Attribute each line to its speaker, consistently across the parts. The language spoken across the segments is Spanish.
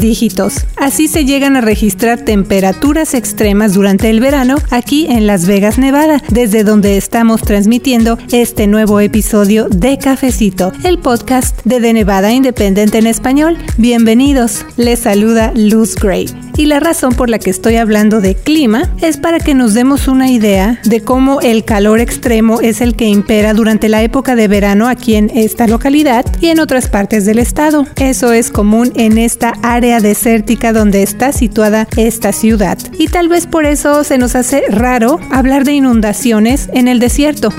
Speaker 1: dígitos. Así se llegan a registrar temperaturas extremas durante el verano aquí en Las Vegas, Nevada, desde donde estamos transmitiendo este nuevo episodio de Cafecito, el podcast de The Nevada Independent en español. Bienvenidos, les saluda Luz Gray. Y la razón por la que estoy hablando de clima es para que nos demos una idea de cómo el calor extremo es el que impera durante la época de verano aquí en esta localidad y en otras partes del estado. Eso es común en esta área desértica donde está situada esta ciudad. Y tal vez por eso se nos hace raro hablar de inundaciones en el desierto.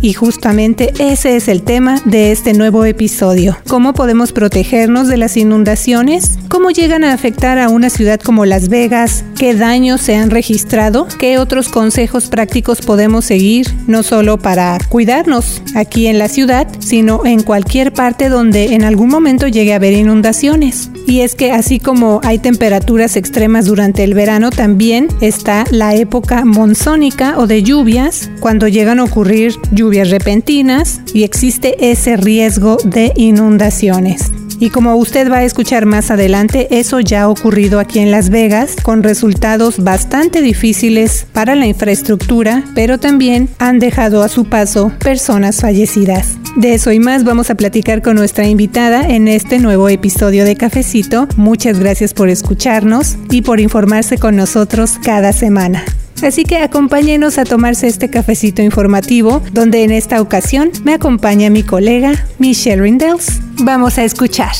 Speaker 1: Y justamente ese es el tema de este nuevo episodio. ¿Cómo podemos protegernos de las inundaciones? ¿Cómo llegan a afectar a una ciudad como Las Vegas? ¿Qué daños se han registrado? ¿Qué otros consejos prácticos podemos seguir? No solo para cuidarnos aquí en la ciudad, sino en cualquier parte donde en algún momento llegue a haber inundaciones. Y es que así como hay temperaturas extremas durante el verano, también está la época monzónica o de lluvias, cuando llegan a ocurrir lluvias repentinas y existe ese riesgo de inundaciones. Y como usted va a escuchar más adelante, eso ya ha ocurrido aquí en Las Vegas con resultados bastante difíciles para la infraestructura, pero también han dejado a su paso personas fallecidas. De eso y más vamos a platicar con nuestra invitada en este nuevo episodio de Cafecito. Muchas gracias por escucharnos y por informarse con nosotros cada semana. Así que acompáñenos a tomarse este cafecito informativo, donde en esta ocasión me acompaña mi colega Michelle Rindels. Vamos a escuchar.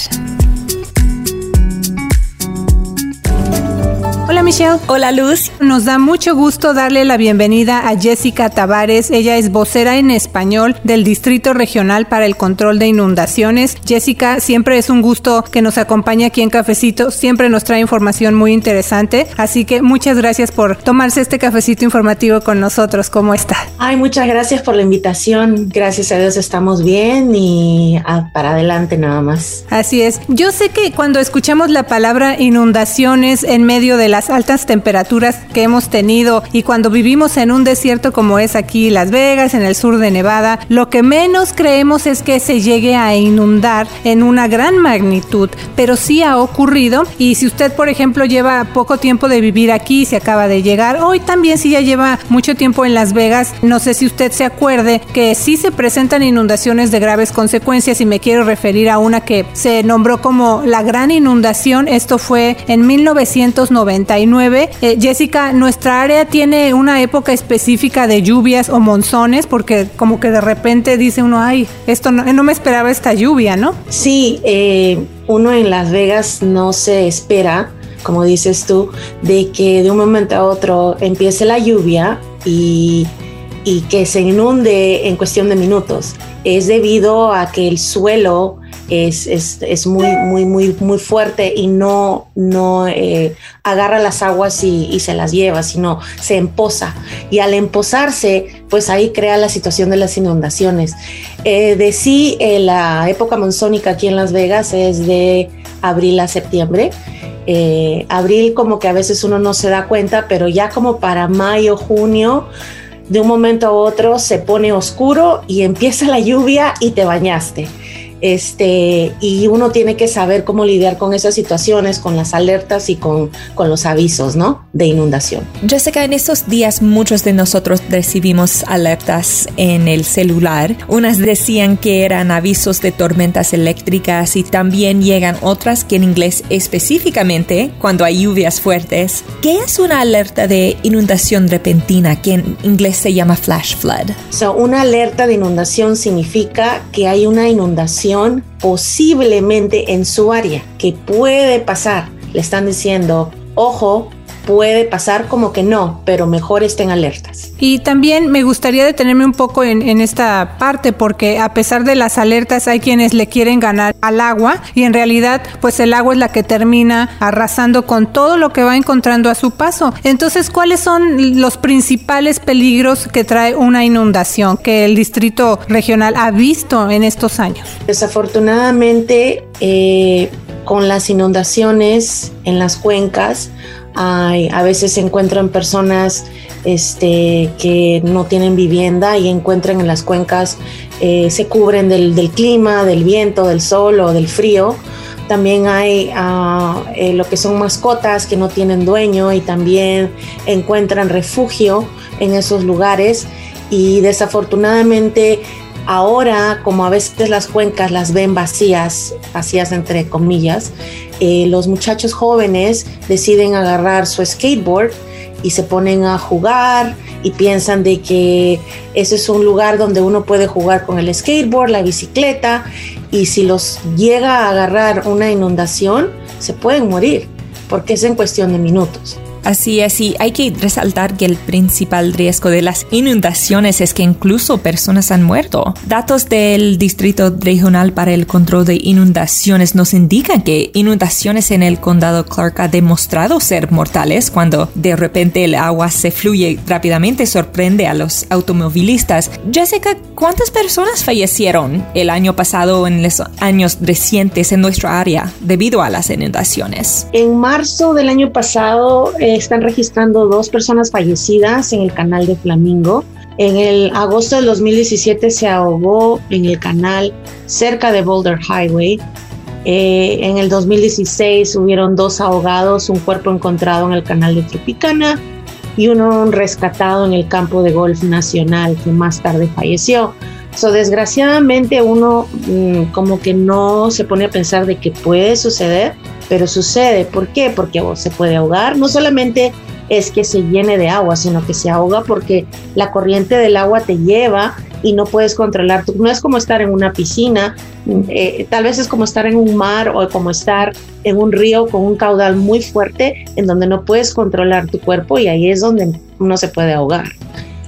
Speaker 1: Michelle.
Speaker 2: Hola Luz.
Speaker 1: Nos da mucho gusto darle la bienvenida a Jessica Tavares. Ella es vocera en español del Distrito Regional para el Control de Inundaciones. Jessica, siempre es un gusto que nos acompañe aquí en Cafecito. Siempre nos trae información muy interesante. Así que muchas gracias por tomarse este cafecito informativo con nosotros. ¿Cómo está?
Speaker 2: Ay, muchas gracias por la invitación. Gracias a Dios estamos bien y para adelante nada más.
Speaker 1: Así es. Yo sé que cuando escuchamos la palabra inundaciones en medio de las altas temperaturas que hemos tenido y cuando vivimos en un desierto como es aquí Las Vegas, en el sur de Nevada, lo que menos creemos es que se llegue a inundar en una gran magnitud, pero sí ha ocurrido. Y si usted por ejemplo lleva poco tiempo de vivir aquí, se acaba de llegar, hoy también si ya lleva mucho tiempo en Las Vegas, no sé si usted se acuerde que sí se presentan inundaciones de graves consecuencias y me quiero referir a una que se nombró como la gran inundación, esto fue en 1990 eh, Jessica, nuestra área tiene una época específica de lluvias o monzones, porque como que de repente dice uno, ay, esto no, me esperaba esta lluvia, ¿no?
Speaker 2: Sí, eh, uno en Las Vegas no se espera, como dices tú, de que de un momento a otro empiece la lluvia y que se inunde en cuestión de minutos. Es debido a que el suelo es, es, es, muy, muy, muy, muy fuerte y no, no eh, agarra las aguas y, se las lleva, sino se empoza. Y al empozarse, pues ahí crea la situación de las inundaciones. Eh, de sí, eh, la época monzónica aquí en Las Vegas es de abril a septiembre. Abril como que a veces uno no se da cuenta, pero ya como para mayo, junio, de un momento a otro se pone oscuro y empieza la lluvia y te bañaste este, y uno tiene que saber cómo lidiar con esas situaciones, con las alertas y con, con los avisos, ¿no? De inundación.
Speaker 3: Jessica, en estos días muchos de nosotros recibimos alertas en el celular. Unas decían que eran avisos de tormentas eléctricas y también llegan otras que en inglés específicamente cuando hay lluvias fuertes. ¿Qué es una alerta de inundación repentina que en inglés se llama flash flood?
Speaker 2: So, una alerta de inundación significa que hay una inundación posiblemente en su área, que puede pasar. Le están diciendo, ojo, puede pasar como que no, pero mejor estén alertas.
Speaker 1: Y también me gustaría detenerme un poco en, esta parte porque a pesar de las alertas hay quienes le quieren ganar al agua y en realidad pues el agua es la que termina arrasando con todo lo que va encontrando a su paso. Entonces, ¿cuáles son los principales peligros que trae una inundación que el distrito regional ha visto en estos años?
Speaker 2: Desafortunadamente, eh, con las inundaciones en las cuencas, a veces se encuentran personas este, que no tienen vivienda y encuentran en las cuencas, eh, se cubren del, clima, del viento, del sol o del frío. También hay eh, lo que son mascotas que no tienen dueño y también encuentran refugio en esos lugares. Y desafortunadamente ahora como a veces las cuencas las ven vacías, vacías entre comillas, eh, los muchachos jóvenes deciden agarrar su skateboard y se ponen a jugar y piensan de que ese es un lugar donde uno puede jugar con el skateboard, la bicicleta y si los llega a agarrar una inundación se pueden morir porque es en cuestión de minutos.
Speaker 3: Así es, y hay que resaltar que el principal riesgo de las inundaciones es que incluso personas han muerto. Datos del Distrito Regional para el Control de Inundaciones nos indican que inundaciones en el condado Clark ha demostrado ser mortales cuando de repente el agua se fluye rápidamente, sorprende a los automovilistas. Jessica, ¿cuántas personas fallecieron el año pasado en los años recientes en nuestra área debido a las inundaciones?
Speaker 2: En marzo del año pasado, están registrando dos personas fallecidas en el canal de Flamingo. En el agosto del 2017 se ahogó en el canal cerca de Boulder Highway. Eh, en el 2016 hubieron dos ahogados, un cuerpo encontrado en el canal de Tropicana y uno rescatado en el campo de golf nacional que más tarde falleció. So, desgraciadamente uno mm, como que no se pone a pensar de que puede suceder, pero sucede. ¿Por qué? Porque se puede ahogar. No solamente es que se llene de agua, sino que se ahoga porque la corriente del agua te lleva y no puedes controlar. No es como estar en una piscina, eh, tal vez es como estar en un mar o como estar en un río con un caudal muy fuerte en donde no puedes controlar tu cuerpo y ahí es donde uno se puede ahogar.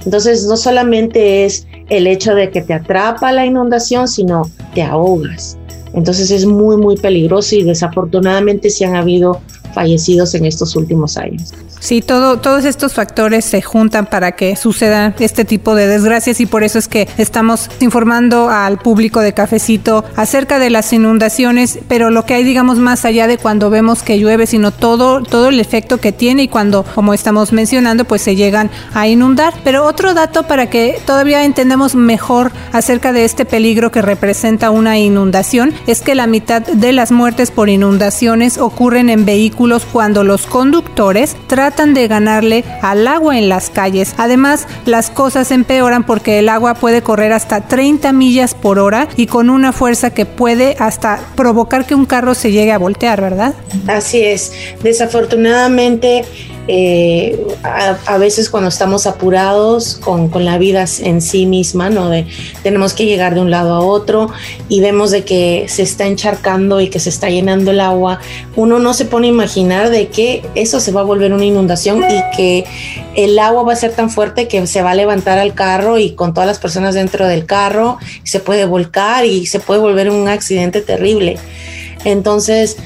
Speaker 2: Entonces no solamente es el hecho de que te atrapa la inundación, sino te ahogas. Entonces es muy, muy peligroso y desafortunadamente sí han habido fallecidos en estos últimos años.
Speaker 1: Sí, todo, todos estos factores se juntan para que suceda este tipo de desgracias y por eso es que estamos informando al público de Cafecito acerca de las inundaciones, pero lo que hay, digamos, más allá de cuando vemos que llueve, sino todo, todo el efecto que tiene y cuando, como estamos mencionando, pues se llegan a inundar. Pero otro dato para que todavía entendamos mejor acerca de este peligro que representa una inundación es que la mitad de las muertes por inundaciones ocurren en vehículos cuando los conductores tratan de ganarle al agua en las calles. Además, las cosas empeoran porque el agua puede correr hasta 30 millas por hora y con una fuerza que puede hasta provocar que un carro se llegue a voltear, ¿verdad?
Speaker 2: Así es. Desafortunadamente, eh, a, veces cuando estamos apurados con, la vida en sí misma, ¿no? Tenemos que llegar de un lado a otro y vemos de que se está encharcando y que se está llenando el agua, uno no se pone a imaginar de que eso se va a volver una inundación y que el agua va a ser tan fuerte que se va a levantar al carro y con todas las personas dentro del carro se puede volcar y se puede volver un accidente terrible. Entonces,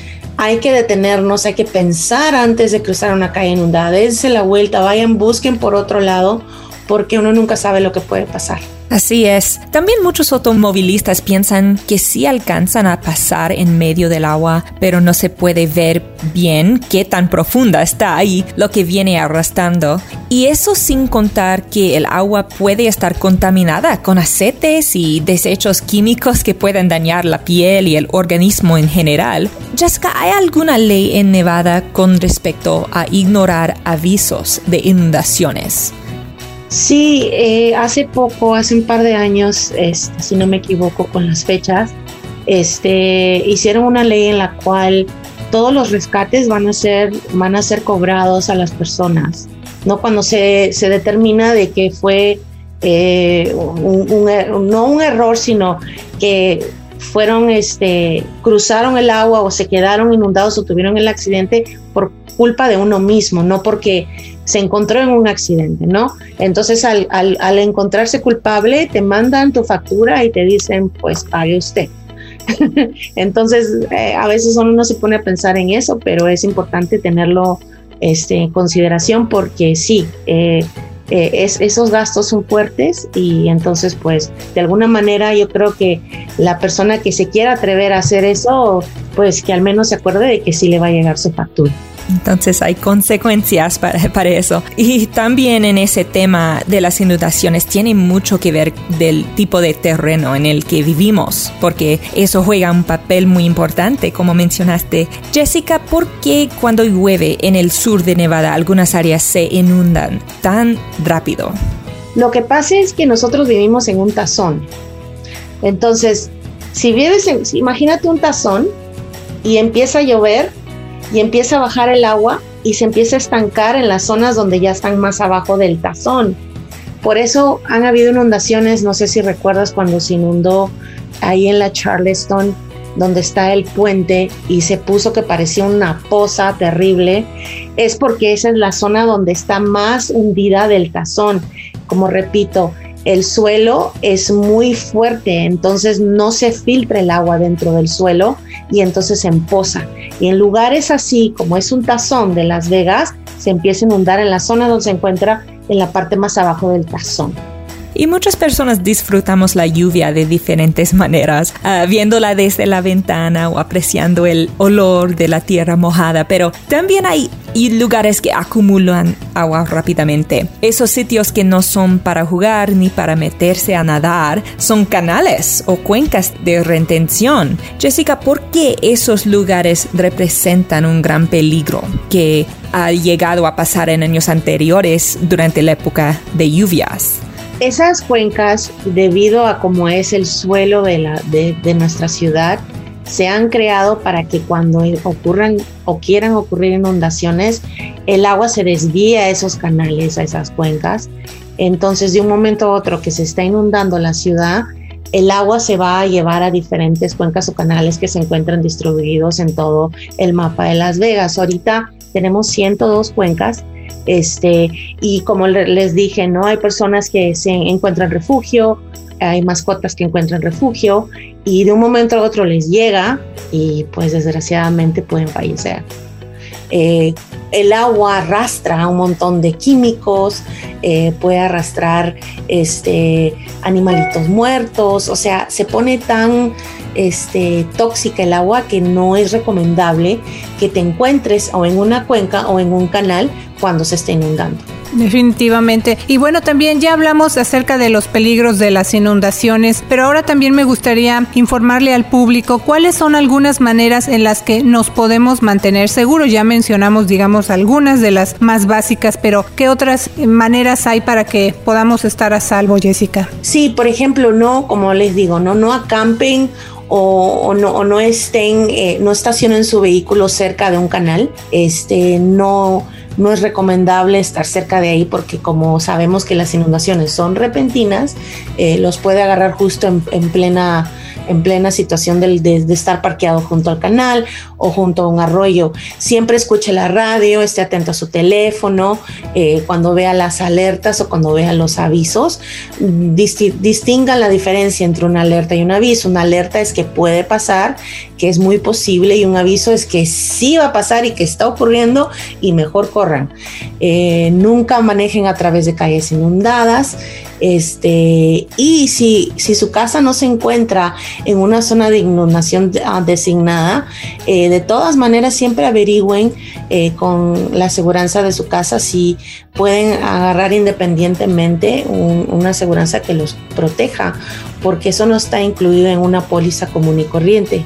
Speaker 2: hay que detenernos, hay que pensar antes de cruzar una calle inundada, dense la vuelta, vayan, busquen por otro lado, porque uno nunca sabe lo que puede pasar.
Speaker 3: Así es. También muchos automovilistas piensan que sí alcanzan a pasar en medio del agua, pero no se puede ver bien qué tan profunda está ahí lo que viene arrastrando. Y eso sin contar que el agua puede estar contaminada con aceites y desechos químicos que pueden dañar la piel y el organismo en general. Jessica, ¿hay alguna ley en Nevada con respecto a ignorar avisos de inundaciones?
Speaker 2: Sí, eh, hace poco, hace un par de años, este, si no me equivoco con las fechas, este, hicieron una ley en la cual todos los rescates van a ser, van a ser cobrados a las personas. No cuando se, se determina de que fue eh, un, er, no un error, sino que fueron, este, cruzaron el agua o se quedaron inundados o tuvieron el accidente por culpa de uno mismo, no porque se encontró en un accidente, ¿no? Entonces al, al, encontrarse culpable te mandan tu factura y te dicen, pues pague usted. Entonces eh, a veces uno no se pone a pensar en eso, pero es importante tenerlo este, en consideración porque sí, eh, eh, es, esos gastos son fuertes y entonces pues de alguna manera yo creo que la persona que se quiera atrever a hacer eso, pues que al menos se acuerde de que sí le va a llegar su factura.
Speaker 3: Entonces hay consecuencias para, eso. Y también en ese tema de las inundaciones tiene mucho que ver del tipo de terreno en el que vivimos, porque eso juega un papel muy importante, como mencionaste. Jessica, ¿por qué cuando llueve en el sur de Nevada algunas áreas se inundan tan rápido?
Speaker 2: Lo que pasa es que nosotros vivimos en un tazón. Entonces, si vives en, imagínate un tazón y empieza a llover y empieza a bajar el agua y se empieza a estancar en las zonas donde ya están más abajo del tazón. Por eso han habido inundaciones, no sé si recuerdas cuando se inundó ahí en la Charleston, donde está el puente y se puso que parecía una poza terrible, es porque esa es la zona donde está más hundida del tazón. Como repito, el suelo es muy fuerte, entonces no se filtra el agua dentro del suelo y entonces se empoza. Y en lugares así, como es un tazón de Las Vegas, se empieza a inundar en la zona donde se encuentra en la parte más abajo del tazón.
Speaker 3: Y muchas personas disfrutamos la lluvia de diferentes maneras, uh, viéndola desde la ventana o apreciando el olor de la tierra mojada, pero también hay lugares que acumulan agua rápidamente. Esos sitios que no son para jugar ni para meterse a nadar son canales o cuencas de retención. Jessica, ¿por qué esos lugares representan un gran peligro que ha llegado a pasar en años anteriores durante la época de lluvias?
Speaker 2: Esas cuencas, debido a cómo es el suelo de, la, de, nuestra ciudad, se han creado para que cuando ocurran o quieran ocurrir inundaciones, el agua se desvíe a esos canales, a esas cuencas. Entonces, de un momento a otro que se está inundando la ciudad, el agua se va a llevar a diferentes cuencas o canales que se encuentran distribuidos en todo el mapa de Las Vegas. Ahorita tenemos 102 cuencas este, y como les dije, ¿no? Hay personas que se encuentran refugio, hay mascotas que encuentran refugio y de un momento a otro les llega y pues desgraciadamente pueden fallecer. Eh, el agua arrastra un montón de químicos, eh, puede arrastrar este, animalitos muertos, o sea, se pone tan este, tóxica el agua que no es recomendable que te encuentres o en una cuenca o en un canal cuando se esté inundando.
Speaker 1: Definitivamente. Y bueno, también ya hablamos acerca de los peligros de las inundaciones, pero ahora también me gustaría informarle al público cuáles son algunas maneras en las que nos podemos mantener seguros. Ya mencionamos, digamos, algunas de las más básicas, pero ¿qué otras maneras hay para que podamos estar a salvo, Jessica?
Speaker 2: Sí, por ejemplo, no, como les digo, no, no acampen o, no, estén, eh, no estacionen su vehículo cerca de un canal, este, no no es recomendable estar cerca de ahí porque como sabemos que las inundaciones son repentinas, eh, los puede agarrar justo en plena en plena situación de, de, estar parqueado junto al canal o junto a un arroyo. Siempre escuche la radio, esté atento a su teléfono, eh, cuando vea las alertas o cuando vea los avisos, distinga la diferencia entre una alerta y un aviso. Una alerta es que puede pasar, que es muy posible, y un aviso es que sí va a pasar y que está ocurriendo y mejor corran. Eh, nunca manejen a través de calles inundadas. Este, y si, si su casa no se encuentra en una zona de inundación ah, designada, eh, de todas maneras siempre averigüen eh, con la aseguranza de su casa si pueden agarrar independientemente una aseguranza que los proteja, porque eso no está incluido en una póliza común y corriente.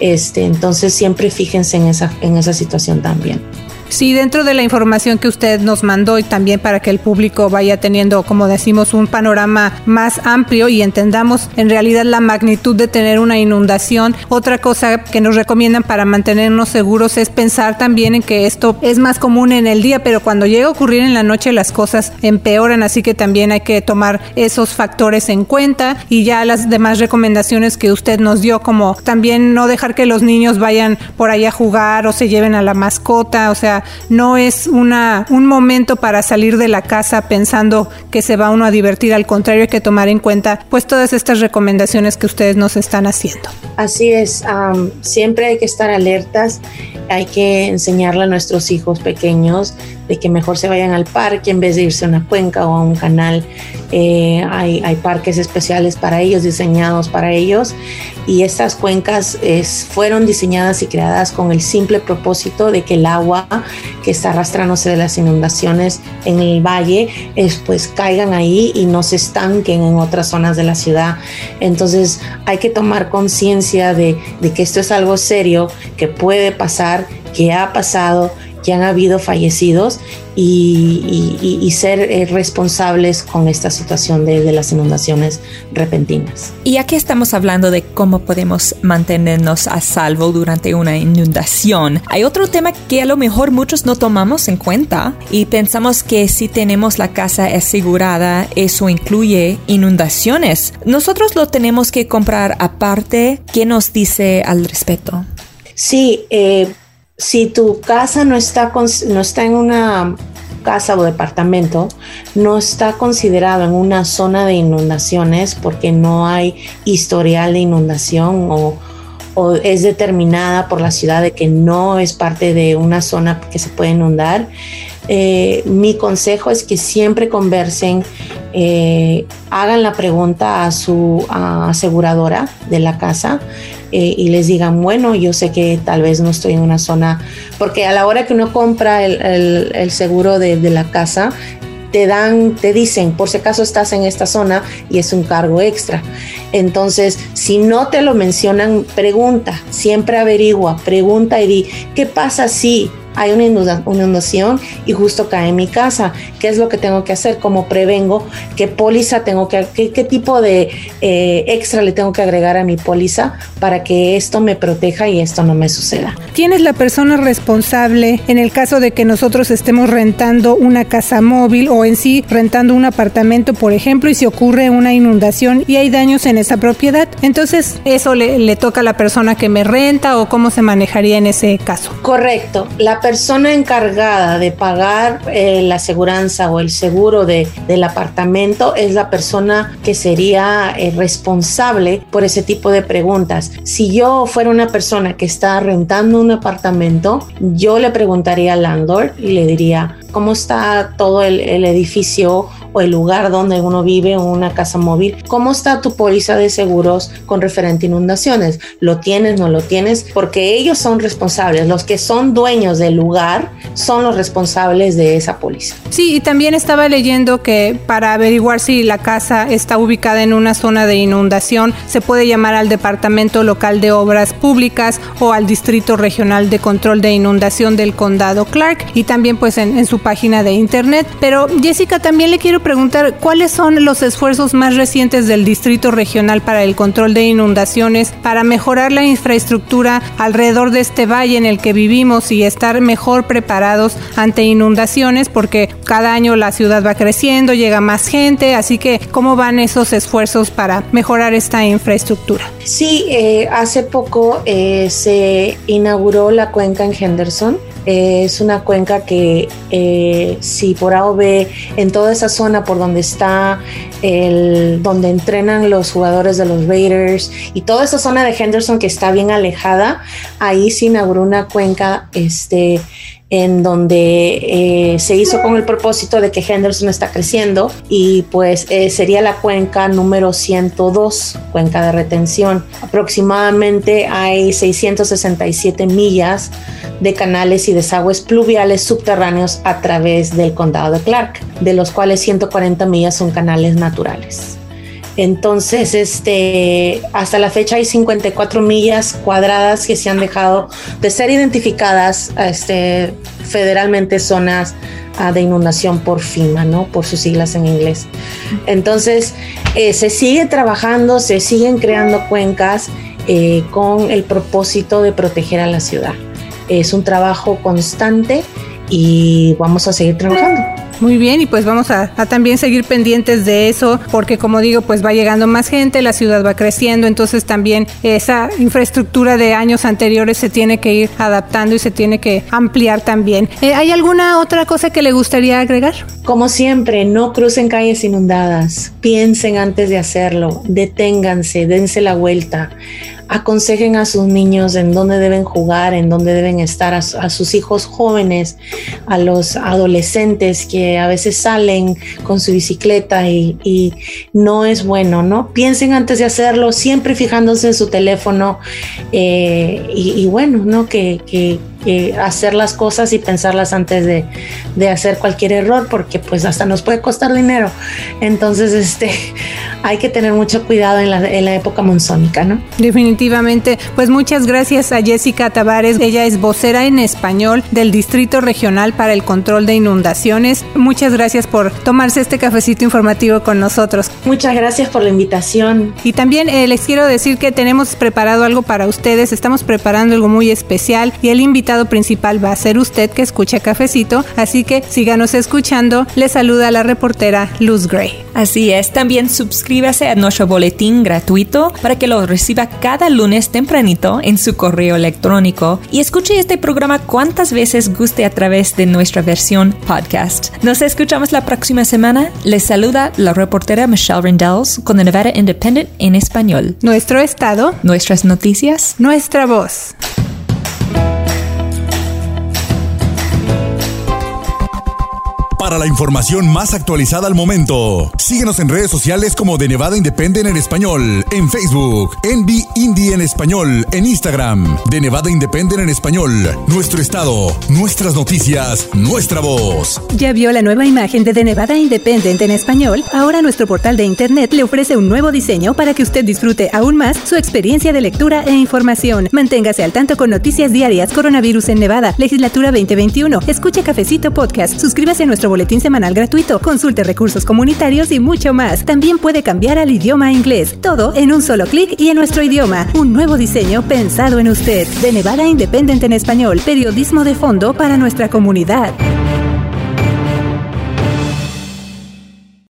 Speaker 2: Este, entonces siempre fíjense en esa, en esa situación también.
Speaker 1: Sí, dentro de la información que usted nos mandó y también para que el público vaya teniendo, como decimos, un panorama más amplio y entendamos en realidad la magnitud de tener una inundación. Otra cosa que nos recomiendan para mantenernos seguros es pensar también en que esto es más común en el día, pero cuando llega a ocurrir en la noche las cosas empeoran, así que también hay que tomar esos factores en cuenta y ya las demás recomendaciones que usted nos dio, como también no dejar que los niños vayan por ahí a jugar o se lleven a la mascota, o sea, no es una, un momento para salir de la casa pensando que se va uno a divertir, al contrario hay que tomar en cuenta pues todas estas recomendaciones que ustedes nos están haciendo.
Speaker 2: Así es, siempre hay que estar alertas, hay que enseñarle a nuestros hijos pequeños de que mejor se vayan al parque en vez de irse a una cuenca o a un canal. Eh, hay, parques especiales para ellos, diseñados para ellos, y estas cuencas fueron diseñadas y creadas con el simple propósito de que el agua que está arrastrándose de las inundaciones en el valle, es, pues caigan ahí y no se estanquen en otras zonas de la ciudad. Entonces hay que tomar conciencia de que esto es algo serio, que puede pasar, que ha pasado que han habido fallecidos y, ser eh, responsables con esta situación de, de, las inundaciones repentinas.
Speaker 3: Y aquí estamos hablando de cómo podemos mantenernos a salvo durante una inundación. Hay otro tema que a lo mejor muchos no tomamos en cuenta y pensamos que si tenemos la casa asegurada, eso incluye inundaciones. Nosotros lo tenemos que comprar aparte. ¿Qué nos dice al respecto?
Speaker 2: Sí, eh, si tu casa no está, no está en una casa o departamento, no está considerado en una zona de inundaciones porque no hay historial de inundación o, es determinada por la ciudad de que no es parte de una zona que se puede inundar, eh, mi consejo es que siempre conversen, eh, hagan la pregunta a su aseguradora de la casa eh, y les digan, bueno, yo sé que tal vez no estoy en una zona, porque a la hora que uno compra el, seguro de, de, la casa, te dan, te dicen, por si acaso estás en esta zona y es un cargo extra. Entonces, si no te lo mencionan, pregunta, siempre averigua, pregunta y di, ¿qué pasa si hay una inundación y justo cae en mi casa. ¿Qué es lo que tengo que hacer? ¿Cómo prevengo? ¿Qué póliza tengo que, qué, qué tipo de eh, extra le tengo que agregar a mi póliza para que esto me proteja y esto no me suceda?
Speaker 1: ¿Quién es la persona responsable en el caso de que nosotros estemos rentando una casa móvil o en sí rentando un apartamento, por ejemplo, y si ocurre una inundación y hay daños en esa propiedad? Entonces, ¿eso le, le toca a la persona que me renta o cómo se manejaría en ese caso?
Speaker 2: Correcto. La persona encargada de pagar eh, la aseguranza o el seguro de, del apartamento es la persona que sería eh, responsable por ese tipo de preguntas. Si yo fuera una persona que está rentando un apartamento, yo le preguntaría al landlord y le diría, ¿cómo está todo el, el edificio? O el lugar donde uno vive o una casa móvil, ¿cómo está tu póliza de seguros con referente a inundaciones? ¿Lo tienes, no lo tienes? Porque ellos son responsables, los que son dueños del lugar son los responsables de esa póliza.
Speaker 1: Sí, y también estaba leyendo que para averiguar si la casa está ubicada en una zona de inundación, se puede llamar al Departamento Local de Obras Públicas o al Distrito Regional de Control de Inundación del Condado Clark y también pues en, en su página de internet. Pero Jessica, también le quiero preguntar cuáles son los esfuerzos más recientes del Distrito Regional para el control de inundaciones, para mejorar la infraestructura alrededor de este valle en el que vivimos y estar mejor preparados ante inundaciones, porque cada año la ciudad va creciendo, llega más gente, así que ¿cómo van esos esfuerzos para mejorar esta infraestructura?
Speaker 2: Sí, eh, hace poco eh, se inauguró la cuenca en Henderson es una cuenca que eh, si por A o B en toda esa zona por donde está el donde entrenan los jugadores de los Raiders y toda esa zona de Henderson que está bien alejada, ahí se inauguró una cuenca este en donde eh, se hizo con el propósito de que Henderson está creciendo y pues eh, sería la cuenca número 102, cuenca de retención. Aproximadamente hay 667 millas de canales y desagües pluviales subterráneos a través del condado de Clark, de los cuales 140 millas son canales naturales. Entonces, este, hasta la fecha hay 54 millas cuadradas que se han dejado de ser identificadas este, federalmente zonas uh, de inundación por FIMA, ¿no? Por sus siglas en inglés. Entonces, eh, se sigue trabajando, se siguen creando cuencas eh, con el propósito de proteger a la ciudad. Es un trabajo constante y vamos a seguir trabajando.
Speaker 1: Muy bien, y pues vamos a, también seguir pendientes de eso, porque como digo, pues va llegando más gente, la ciudad va creciendo, entonces también esa infraestructura de años anteriores se tiene que ir adaptando y se tiene que ampliar también. Eh, ¿Hay alguna otra cosa que le gustaría agregar?
Speaker 2: Como siempre, no crucen calles inundadas, piensen antes de hacerlo, deténganse, dense la vuelta aconsejen a sus niños en dónde deben jugar, en dónde deben estar, a, sus hijos jóvenes, a los adolescentes que a veces salen con su bicicleta y, no es bueno, ¿no? Piensen antes de hacerlo, siempre fijándose en su teléfono eh, y, bueno, ¿no? Que, que hacer las cosas y pensarlas antes de, hacer cualquier error, porque pues hasta nos puede costar dinero. Entonces, este, hay que tener mucho cuidado en la, en la época monzónica, ¿no?
Speaker 1: Definitivamente. Pues muchas gracias a Jessica Tavares. Ella es vocera en español del Distrito Regional para el Control de Inundaciones. Muchas gracias por tomarse este cafecito informativo con nosotros.
Speaker 2: Muchas gracias por la invitación.
Speaker 1: Y también eh, les quiero decir que tenemos preparado algo para ustedes. Estamos preparando algo muy especial y el invitado principal va a ser usted que escucha Cafecito, así que síganos escuchando. Le saluda la reportera Luz Gray.
Speaker 3: Así es, también suscríbase a nuestro boletín gratuito para que lo reciba cada lunes tempranito en su correo electrónico y escuche este programa cuantas veces guste a través de nuestra versión podcast. Nos escuchamos la próxima semana. Les saluda la reportera Michelle Rendells con The Nevada Independent en español.
Speaker 1: Nuestro estado,
Speaker 3: nuestras noticias,
Speaker 1: nuestra voz.
Speaker 4: Para la información más actualizada al momento. Síguenos en redes sociales como de Nevada Independent en español, en Facebook, Envy Indie en español, en Instagram, de Nevada Independent en español, nuestro estado, nuestras noticias, nuestra voz.
Speaker 1: ¿Ya vio la nueva imagen de The Nevada Independent en español? Ahora nuestro portal de internet le ofrece un nuevo diseño para que usted disfrute aún más su experiencia de lectura e información. Manténgase al tanto con noticias diarias, coronavirus en Nevada, legislatura 2021. Escuche Cafecito Podcast, suscríbase a nuestro boletín semanal gratuito, consulte recursos comunitarios y mucho más. También puede cambiar al idioma inglés. Todo en un solo clic y en nuestro idioma. Un nuevo diseño pensado en usted. De Nevada Independent en español. Periodismo de fondo para nuestra comunidad.